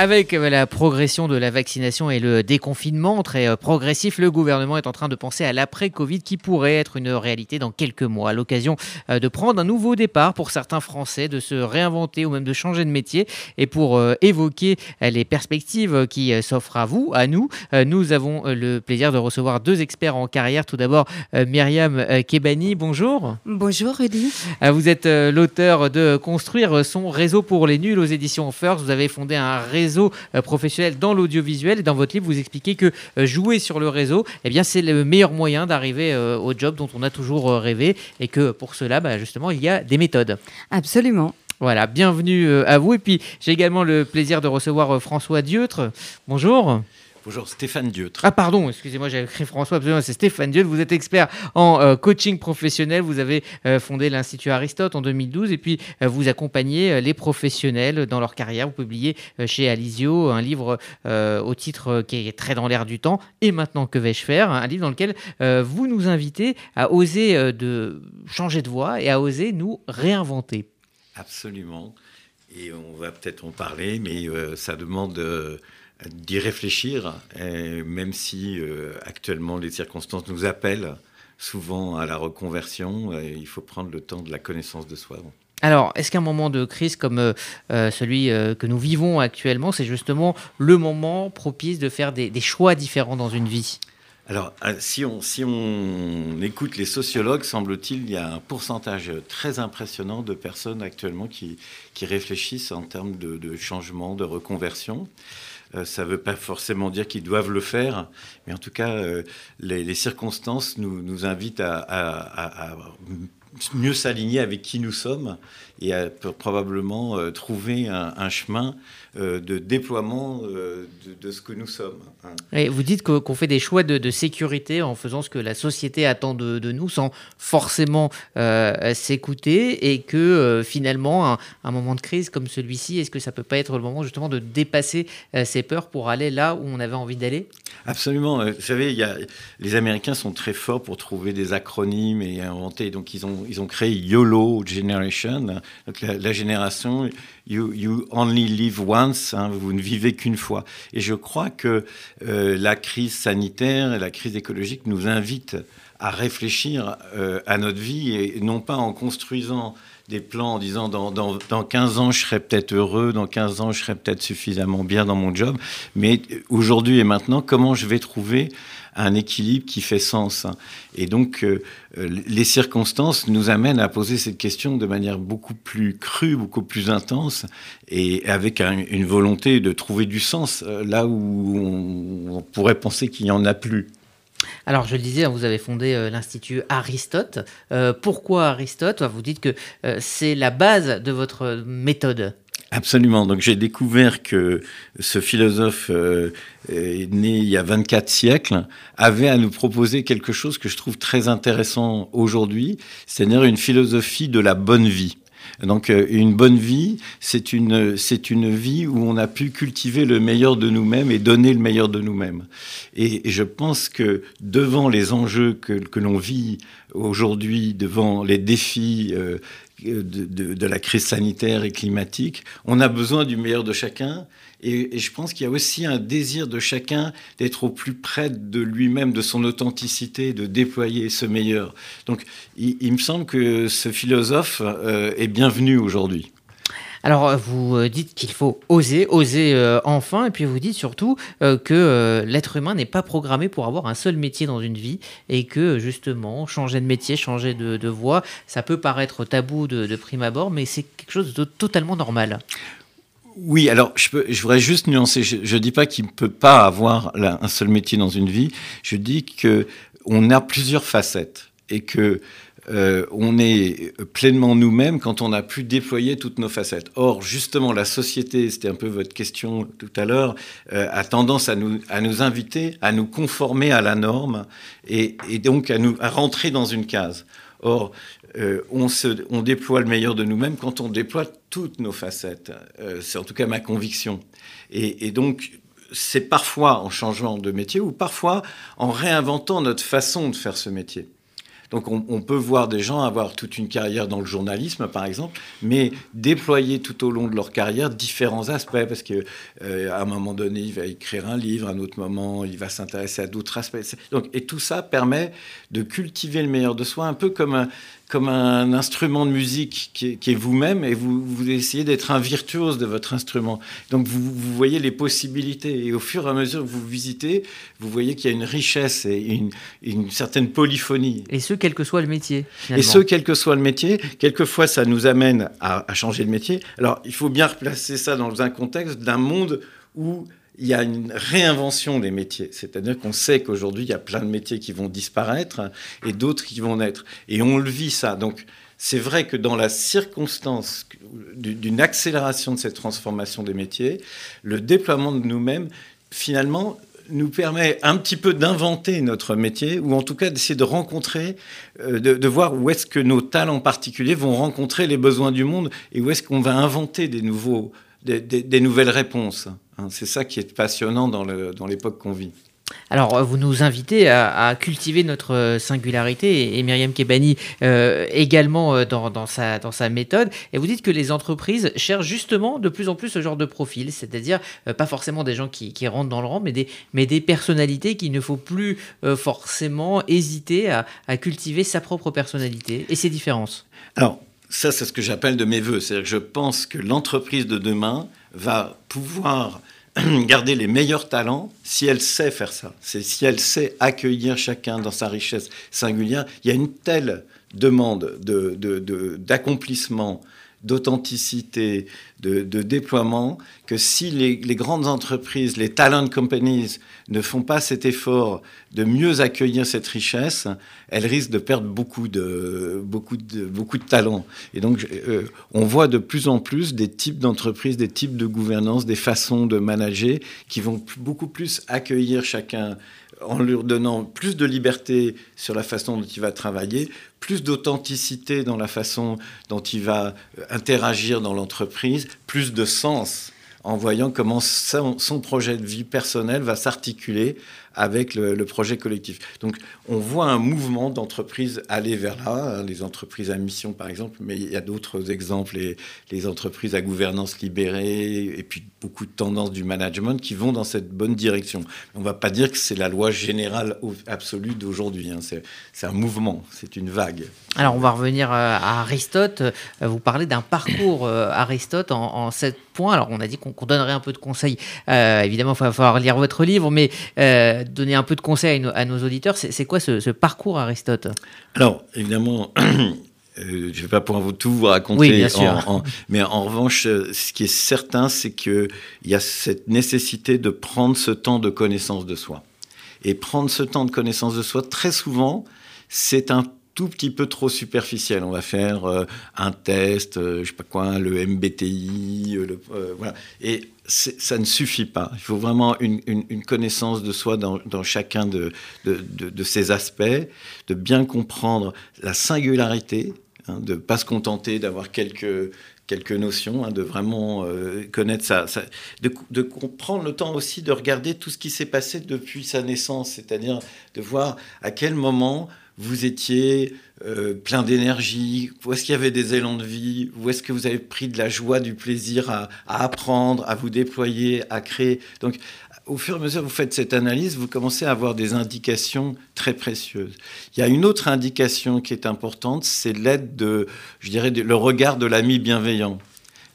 Avec euh, la progression de la vaccination et le déconfinement très euh, progressif, le gouvernement est en train de penser à l'après-Covid qui pourrait être une réalité dans quelques mois. L'occasion euh, de prendre un nouveau départ pour certains Français, de se réinventer ou même de changer de métier. Et pour évoquer les perspectives qui s'offrent à vous, à nous, nous avons le plaisir de recevoir deux experts en carrière. Tout d'abord, Myriam Kebani, bonjour. Bonjour Rudy. Vous êtes l'auteur de Construire son réseau pour les nuls aux éditions First. Vous avez fondé un réseau réseau euh, professionnel dans l'audiovisuel. Et dans votre livre, vous expliquez que euh, jouer sur le réseau, eh bien, c'est le meilleur moyen d'arriver euh, au job dont on a toujours rêvé. Et que pour cela, bah, justement, il y a des méthodes. Absolument. Voilà, bienvenue à vous. Et puis, j'ai également le plaisir de recevoir François Dieutre. Bonjour. Bonjour, Stéphane Dieutre. Ah pardon, excusez-moi, j'ai écrit François, absolument, c'est Stéphane Dieutre. Vous êtes expert en euh, coaching professionnel. Vous avez euh, fondé l'Institut Aristote en 2012 et puis euh, vous accompagnez les professionnels dans leur carrière. Vous publiez chez Alizio un livre au titre qui est très dans l'air du temps. Et maintenant, que vais-je faire? Un livre dans lequel vous nous invitez à oser de changer de voie et à oser nous réinventer. Absolument. Et on va peut-être en parler, mais ça demande d'y réfléchir, même si euh, actuellement les circonstances nous appellent souvent à la reconversion, il faut prendre le temps de la connaissance de soi. Alors, est-ce qu'un moment de crise comme euh, euh, celui que nous vivons actuellement, c'est justement le moment propice de faire des, choix différents dans une vie? Alors, si on, si on écoute les sociologues, semble-t-il, il y a un pourcentage très impressionnant de personnes actuellement qui, qui réfléchissent en termes de, de changement, de reconversion. Euh, ça ne veut pas forcément dire qu'ils doivent le faire, mais en tout cas, euh, les, circonstances nous, nous invitent à, mieux s'aligner avec qui nous sommes et à probablement euh, trouver un, chemin de déploiement de, ce que nous sommes. Hein. Et vous dites qu'on fait des choix de, sécurité en faisant ce que la société attend de, nous sans forcément s'écouter et que finalement, un, un, moment de crise comme celui-ci, est-ce que ça peut pas être le moment justement de dépasser ces peur pour aller là où on avait envie d'aller? Absolument. Euh, vous savez, il y a, les Américains sont très forts pour trouver des acronymes et inventer. Donc, ils ont, ils ont créé YOLO Generation, donc la, génération you, you, Only Live Once, hein, vous ne vivez qu'une fois. Et je crois que euh, la crise sanitaire et la crise écologique nous invitent à réfléchir euh, à notre vie et non pas en construisant des plans en disant dans, dans, dans 15 ans je serai peut-être heureux, dans 15 ans je serai peut-être suffisamment bien dans mon job, mais aujourd'hui et maintenant comment je vais trouver un équilibre qui fait sens? Et donc euh, les circonstances nous amènent à poser cette question de manière beaucoup plus crue, beaucoup plus intense, et avec une volonté de trouver du sens euh, là où on, on pourrait penser qu'il n'y en a plus. Alors, je le disais, hein, vous avez fondé euh, l'Institut Aristote. Euh, pourquoi Aristote? Vous dites que euh, c'est la base de votre méthode. Absolument. Donc j'ai découvert que ce philosophe né il y a 24 siècles avait à nous proposer quelque chose que je trouve très intéressant aujourd'hui, c'est-à-dire une philosophie de la bonne vie. Donc euh, une bonne vie, c'est une, c'est une vie où on a pu cultiver le meilleur de nous-mêmes et donner le meilleur de nous-mêmes. Et, je pense que devant les enjeux que, que l'on vit aujourd'hui, devant les défis euh, de, de, de, la crise sanitaire et climatique, on a besoin du meilleur de chacun et, je pense qu'il y a aussi un désir de chacun d'être au plus près de lui-même, de son authenticité, de déployer ce meilleur. Donc il, me semble que ce philosophe euh, est bienvenu aujourd'hui. Alors, vous euh, dites qu'il faut oser, oser euh, enfin, et puis vous dites surtout que l'être humain n'est pas programmé pour avoir un seul métier dans une vie, et que justement, changer de métier, changer de, voie, ça peut paraître tabou de, prime abord, mais c'est quelque chose de totalement normal. Oui, alors je voudrais juste nuancer. Je ne dis pas qu'il ne peut pas avoir un seul métier dans une vie. Je dis que on a plusieurs facettes et que euh, on est pleinement nous-mêmes quand on a pu déployer toutes nos facettes. Or, justement, la société, c'était un peu votre question tout à l'heure, euh, a tendance à nous, à nous inviter à nous conformer à la norme et, donc à nous à rentrer dans une case. Or, euh, on, se, on, déploie le meilleur de nous-mêmes quand on déploie toutes nos facettes. C'est en tout cas ma conviction. Et, et donc, c'est parfois en changeant de métier ou parfois en réinventant notre façon de faire ce métier. Donc on, peut voir des gens avoir toute une carrière dans le journalisme, par exemple, mais déployer tout au long de leur carrière différents aspects, parce que euh, un moment donné, il va écrire un livre, à un autre moment, il va s'intéresser à d'autres aspects. Donc, et tout ça permet de cultiver le meilleur de soi, un peu comme un, comme un instrument de musique qui est, vous-même et vous, vous essayez d'être un virtuose de votre instrument. Donc vous, vous, voyez les possibilités et au fur et à mesure que vous visitez, vous voyez qu'il y a une richesse et une, une, certaine polyphonie. Et ce, quel que soit le métier. Et ce, quel que soit le métier. Quelquefois, ça nous amène à, à changer de métier. Alors il faut bien replacer ça dans un contexte d'un monde où il y a une réinvention des métiers. C'est-à-dire qu'on sait qu'aujourd'hui, il y a plein de métiers qui vont disparaître et d'autres qui vont naître. Et on le vit ça. Donc, c'est vrai que dans la circonstance d'une accélération de cette transformation des métiers, le déploiement de nous-mêmes, finalement, nous permet un petit peu d'inventer notre métier, ou en tout cas d'essayer de rencontrer, euh, de, voir où est-ce que nos talents particuliers vont rencontrer les besoins du monde, et où est-ce qu'on va inventer des, nouveaux, des nouvelles réponses. Hein, c'est ça qui est passionnant dans l'époque qu'on vit. Alors, vous nous invitez à, cultiver notre singularité, et, Myriam Kebani euh, également euh, dans, sa, dans sa méthode. Et vous dites que les entreprises cherchent justement de plus en plus ce genre de profil, c'est-à-dire euh, pas forcément des gens qui, rentrent dans le rang, mais des, mais des personnalités qu'il ne faut plus forcément hésiter à, à, cultiver sa propre personnalité et ses différences. Alors, ça, c'est ce que j'appelle de mes voeux. C'est-à-dire que je pense que l'entreprise de demain va pouvoir garder les meilleurs talents si elle sait faire ça. C'est si elle sait accueillir chacun dans sa richesse singulière. Il y a une telle demande d'accomplissement, de, d'authenticité, de, déploiement, que si les, grandes entreprises, les talent companies ne font pas cet effort de mieux accueillir cette richesse, elles risquent de perdre beaucoup de, beaucoup de, beaucoup de talents. Et donc, euh, on voit de plus en plus des types d'entreprises, des types de gouvernance, des façons de manager qui vont beaucoup plus accueillir chacun en lui donnant plus de liberté sur la façon dont il va travailler, plus d'authenticité dans la façon dont il va euh, interagir dans l'entreprise, plus de sens en voyant comment son, projet de vie personnel va s'articuler avec le, projet collectif. Donc on voit un mouvement d'entreprises aller vers là, hein, les entreprises à mission par exemple, mais il y a d'autres exemples, les, les, entreprises à gouvernance libérée, et puis beaucoup de tendances du management qui vont dans cette bonne direction. On ne va pas dire que c'est la loi générale absolue d'aujourd'hui, hein. c'est un mouvement, c'est une vague. Alors on va revenir euh, à Aristote, euh, vous parlez d'un parcours euh, Aristote en, en sept points, alors on a dit qu'on donnerait un peu de conseils, évidemment il va falloir lire votre livre, mais donner un peu de conseils à, nos auditeurs. C'est quoi ce, parcours Aristote? Alors, évidemment, euh, je ne vais pas pouvoir vous tout vous raconter. bien sûr. mais en revanche, euh, ce qui est certain, c'est qu'il y a cette nécessité de prendre ce temps de connaissance de soi. Et prendre ce temps de connaissance de soi, très souvent, c'est un tout petit peu trop superficiel. On va faire euh, un test, euh, je sais pas quoi, le MBTI, le, voilà. Et ça ne suffit pas. Il faut vraiment une, connaissance de soi dans, chacun de, de, de, ces aspects, de bien comprendre la singularité, hein, de ne pas se contenter d'avoir quelques, quelques notions, hein, de vraiment connaître ça, ça de, de, prendre le temps aussi de regarder tout ce qui s'est passé depuis sa naissance, c'est-à-dire de voir à quel moment vous étiez euh, plein d'énergie Où est-ce qu'il y avait des élans de vie Où est-ce que vous avez pris de la joie, du plaisir à, apprendre, à vous déployer, à créer Donc, au fur et à mesure que vous faites cette analyse, vous commencez à avoir des indications très précieuses. Il y a une autre indication qui est importante, c'est l'aide de, je dirais, le regard de l'ami bienveillant.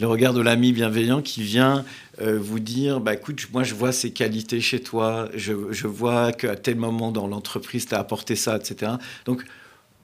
Le regard de l'ami bienveillant qui vient euh, vous dire, bah, écoute, moi je vois ces qualités chez toi, je, je vois qu'à tel moment dans l'entreprise, tu as apporté ça, etc. Donc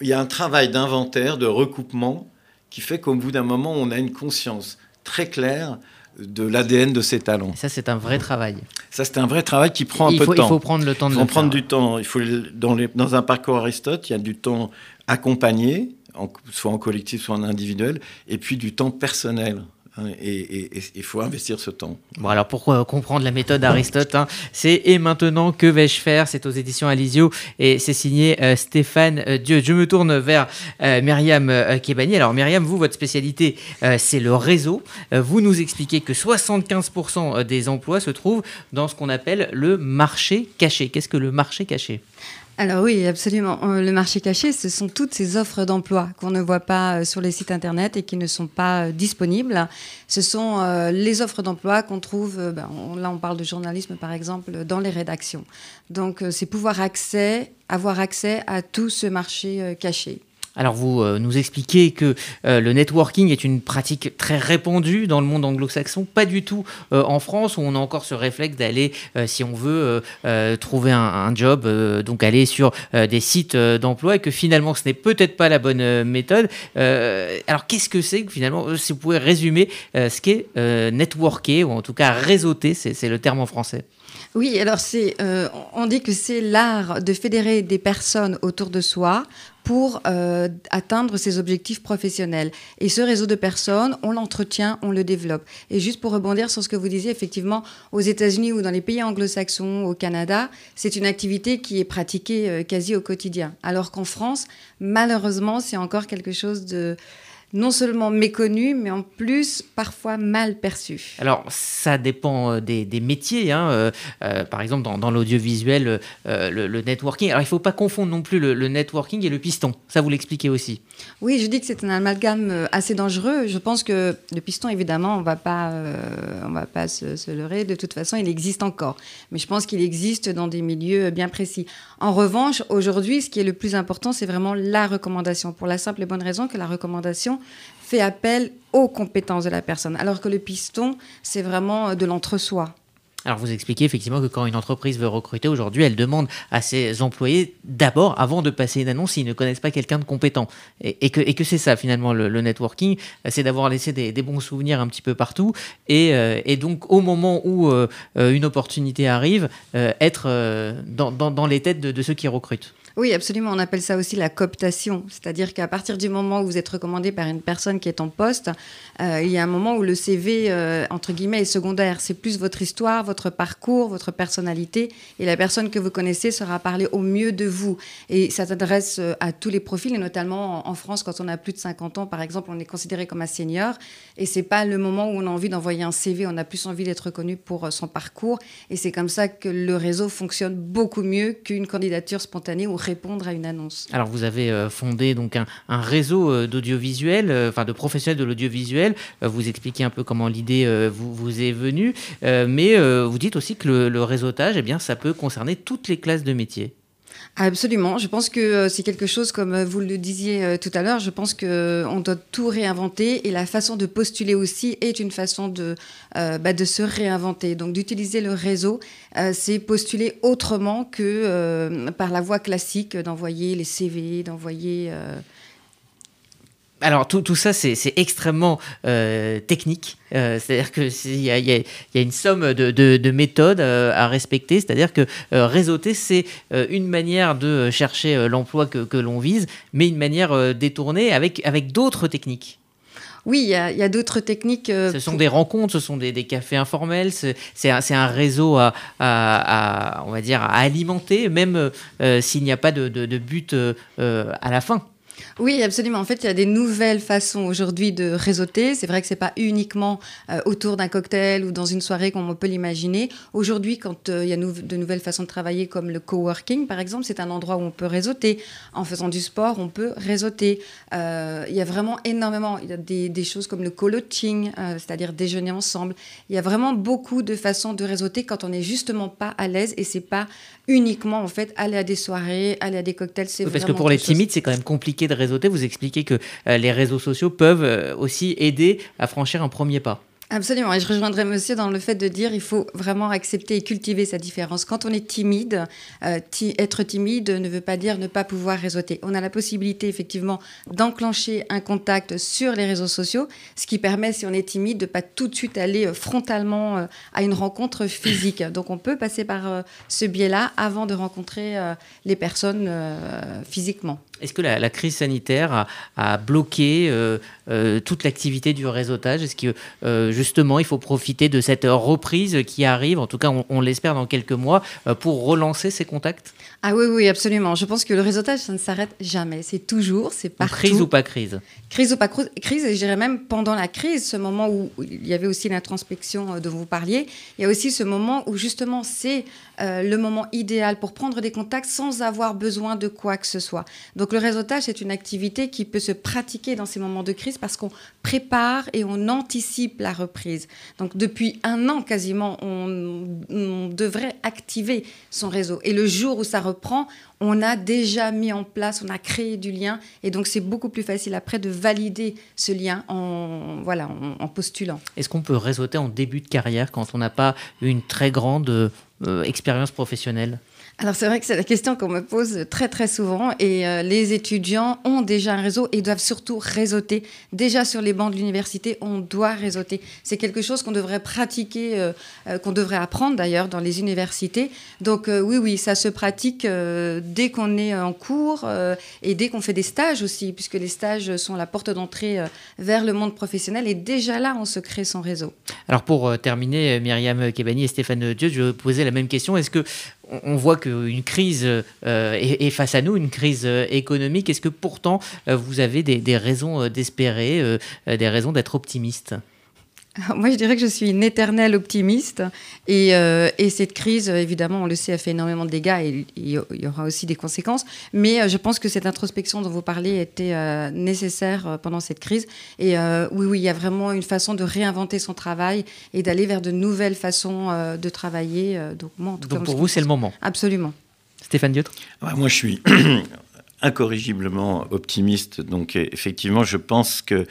il y a un travail d'inventaire, de recoupement, qui fait qu'au bout d'un moment, on a une conscience très claire de l'ADN de ses talents. ça, c'est un vrai travail. Ça, c'est un vrai travail qui prend un peu de temps. Il faut prendre le temps de il faut prendre du temps. Il faut, dans, les, dans un parcours Aristote, il y a du temps accompagné, soit en collectif, soit en individuel, et puis du temps personnel. Hein, et il faut investir ce temps. Bon, alors pour comprendre la méthode d'Aristote, hein, c'est Et maintenant, que vais-je faire? C'est aux éditions Alizio et c'est signé euh, Stéphane euh, Dieu. Je me tourne vers euh, Myriam Kebani. Alors, Myriam, vous, votre spécialité, c'est le réseau. vous nous expliquez que 75% des emplois se trouvent dans ce qu'on appelle le marché caché. Qu'est-ce que le marché caché? Alors oui, absolument. Euh, le marché caché, ce sont toutes ces offres d'emploi qu'on ne voit pas euh, sur les sites internet et qui ne sont pas euh, disponibles. Ce sont les offres d'emploi qu'on trouve, ben, là on parle de journalisme par exemple, dans les rédactions. Donc c'est pouvoir accès, avoir accès à tout ce marché caché. Alors vous euh, nous expliquez que euh, le networking est une pratique très répandue dans le monde anglo-saxon, pas du tout euh, en France où on a encore ce réflexe d'aller, si on veut, trouver un, job, donc aller sur des sites d'emploi et que finalement ce n'est peut-être pas la bonne méthode. alors qu'est-ce que c'est finalement, si vous pouvez résumer ce qu'est networker ou en tout cas réseauter, c'est le terme en français? Oui, alors c'est, on dit que c'est l'art de fédérer des personnes autour de soi pour euh, atteindre ses objectifs professionnels. Et ce réseau de personnes, on l'entretient, on le développe. Et juste pour rebondir sur ce que vous disiez, effectivement, aux États-Unis ou dans les pays anglo-saxons, au Canada, c'est une activité qui est pratiquée euh, quasi au quotidien. Alors qu'en France, malheureusement, c'est encore quelque chose de non seulement méconnu, mais en plus parfois mal perçu. Alors, ça dépend euh, des, métiers. Hein. Euh, euh, par exemple, dans, l'audiovisuel, le, networking. Alors, il ne faut pas confondre non plus le, networking et le piston. Ça, vous l'expliquez aussi. Oui, je dis que c'est un amalgame assez dangereux. Je pense que le piston, évidemment, on ne va pas, on va pas se, se, leurrer. De toute façon, il existe encore. Mais je pense qu'il existe dans des milieux bien précis. En revanche, aujourd'hui, ce qui est le plus important, c'est vraiment la recommandation. Pour la simple et bonne raison que la recommandation, fait appel aux compétences de la personne, alors que le piston, c'est vraiment de l'entre-soi. Alors vous expliquez effectivement que quand une entreprise veut recruter aujourd'hui, elle demande à ses employés d'abord, avant de passer une annonce, s'ils ne connaissent pas quelqu'un de compétent. Et, que, c'est ça finalement le, networking, c'est d'avoir laissé des, bons souvenirs un petit peu partout. Et, euh, donc au moment où euh, une opportunité arrive, euh, être dans, les têtes de ceux qui recrutent. Oui, absolument. On appelle ça aussi la cooptation. C'est-à-dire qu'à partir du moment où vous êtes recommandé par une personne qui est en poste, euh, il y a un moment où le CV, euh, entre guillemets, est secondaire. C'est plus votre histoire, votre parcours, votre personnalité. Et la personne que vous connaissez sera parler au mieux de vous. Et ça s'adresse euh, à tous les profils, et notamment en France, quand on a plus de 50 ans, par exemple, on est considéré comme un senior. Et c'est pas le moment où on a envie d'envoyer un CV. On a plus envie d'être reconnu pour son parcours. Et c'est comme ça que le réseau fonctionne beaucoup mieux qu'une candidature spontanée ou répondre à une annonce. Alors vous avez euh, fondé donc un, réseau euh, d'audiovisuel, euh, enfin de professionnels de l'audiovisuel. Vous expliquez un peu comment l'idée vous, vous, est venue, mais vous dites aussi que le, le réseautage, eh bien, ça peut concerner toutes les classes de métiers. Absolument. Je pense que euh, c'est quelque chose, comme euh, vous le disiez euh, tout à l'heure, je pense qu'on doit tout réinventer et la façon de postuler aussi est une façon de, bah, de se réinventer. Donc d'utiliser le réseau, c'est postuler autrement que par la voie classique d'envoyer les CV, d'envoyer alors tout, tout ça, c'est extrêmement euh, technique. Euh, c'est-à-dire qu'il y, y, a une somme de, de, méthodes euh, à respecter. C'est-à-dire que réseauter, c'est une manière de chercher l'emploi que, que l'on vise, mais une manière détournée avec, avec d'autres techniques. Oui, il y a, d'autres techniques. ce sont des rencontres, ce sont des, des cafés informels, c'est un, un, réseau à, à, on va dire, à alimenter, même s'il n'y a pas de, de but à la fin. Oui, absolument. En fait, il y a des nouvelles façons aujourd'hui de réseauter. C'est vrai que c'est pas uniquement euh, autour d'un cocktail ou dans une soirée comme on peut l'imaginer. Aujourd'hui, quand euh, il y a de nouvelles façons de travailler comme le coworking, par exemple, c'est un endroit où on peut réseauter. En faisant du sport, on peut réseauter. Euh, il y a vraiment énormément. Il y a des, choses comme le co-lodging, c'est-à-dire déjeuner ensemble. Il y a vraiment beaucoup de façons de réseauter quand on n'est justement pas à l'aise et c'est pas uniquement en fait aller à des soirées, aller à des cocktails. C'est parce que pour les timides, c'est quand même compliqué Vous expliquez que euh, les réseaux sociaux peuvent euh, aussi aider à franchir un premier pas. Absolument. Et je rejoindrai monsieur dans le fait de dire il faut vraiment accepter et cultiver sa différence. Quand on est timide, euh, être timide ne veut pas dire ne pas pouvoir réseauter. On a la possibilité effectivement d'enclencher un contact sur les réseaux sociaux, ce qui permet, si on est timide, de pas tout de suite aller euh, frontalement euh, à une rencontre physique. Donc on peut passer par ce biais-là avant de rencontrer les personnes physiquement. Est-ce que la, crise sanitaire a, bloqué toute l'activité du réseautage? Est-ce que justement, il faut profiter de cette reprise qui arrive, en tout cas on, l'espère dans quelques mois, pour relancer ces contacts? Ah oui, oui, absolument. Je pense que le réseautage, ça ne s'arrête jamais. C'est toujours, c'est partout. Crise ou pas crise? Crise ou pas crise, et je dirais même pendant la crise, ce moment où il y avait aussi l'introspection dont vous parliez, il y a aussi ce moment où justement c'est le moment idéal pour prendre des contacts sans avoir besoin de quoi que ce soit. Donc le réseautage, c'est une activité qui peut se pratiquer dans ces moments de crise parce qu'on prépare et on anticipe la reprise. Donc depuis un an quasiment, on, devrait activer son réseau. Et le jour où ça reprend, on a déjà mis en place, on a créé du lien. Et donc c'est beaucoup plus facile après de valider ce lien en, voilà, en, postulant. Est-ce qu'on peut réseauter en début de carrière quand on n'a pas une très grande euh, expérience professionnelle? Alors c'est vrai que c'est la question qu'on me pose très très souvent et euh, les étudiants ont déjà un réseau et doivent surtout réseauter. Déjà sur les bancs de l'université, on doit réseauter. C'est quelque chose qu'on devrait pratiquer, euh, euh, qu'on devrait apprendre d'ailleurs dans les universités. Donc oui, oui, ça se pratique dès qu'on est en cours et dès qu'on fait des stages aussi, puisque les stages sont la porte d'entrée vers le monde professionnel et déjà là, on se crée son réseau. Alors pour terminer, Myriam Kebani et Stéphane Dieu, je vais poser la même question. Est-ce que on voit qu'une crise euh, est, face à nous, une crise euh, économique. Est-ce que pourtant euh, vous avez des raisons d'espérer, des raisons d'être optimiste? Moi, je dirais que je suis une éternelle optimiste. Et, euh, et, cette crise, évidemment, on le sait, a fait énormément de dégâts et il y aura aussi des conséquences. Mais euh, je pense que cette introspection dont vous parlez était euh, nécessaire pendant cette crise. Et oui, oui, il y a vraiment une façon de réinventer son travail et d'aller vers de nouvelles façons de travailler. donc, moi, en tout donc pour vous, c'est le moment. Absolument. Stéphane Diotre Moi, je suis incorrigiblement optimiste. Donc effectivement, je pense que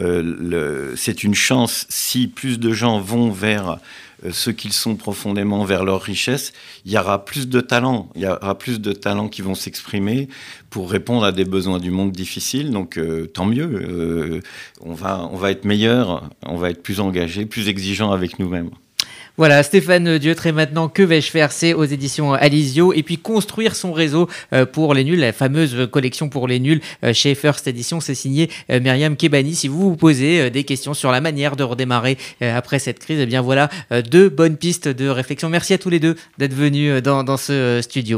euh, c'est une chance si plus de gens vont vers euh, ce qu'ils sont profondément, vers leur richesse, il y aura plus de talents, il y aura plus de talents qui vont s'exprimer pour répondre à des besoins du monde difficile. Donc euh, tant mieux, on, va, on va être meilleur, on va être plus engagé, plus exigeant avec nous-mêmes. Voilà, Stéphane Dieudre, maintenant, que vais-je faire? C'est aux éditions Alizio. Et puis, construire son réseau euh, pour les nuls, la fameuse collection pour les nuls euh, chez First Edition, c'est signé euh, Myriam Kebani. Si vous vous posez des questions sur la manière de redémarrer après cette crise, eh bien voilà, deux bonnes pistes de réflexion. Merci à tous les deux d'être venus dans ce studio.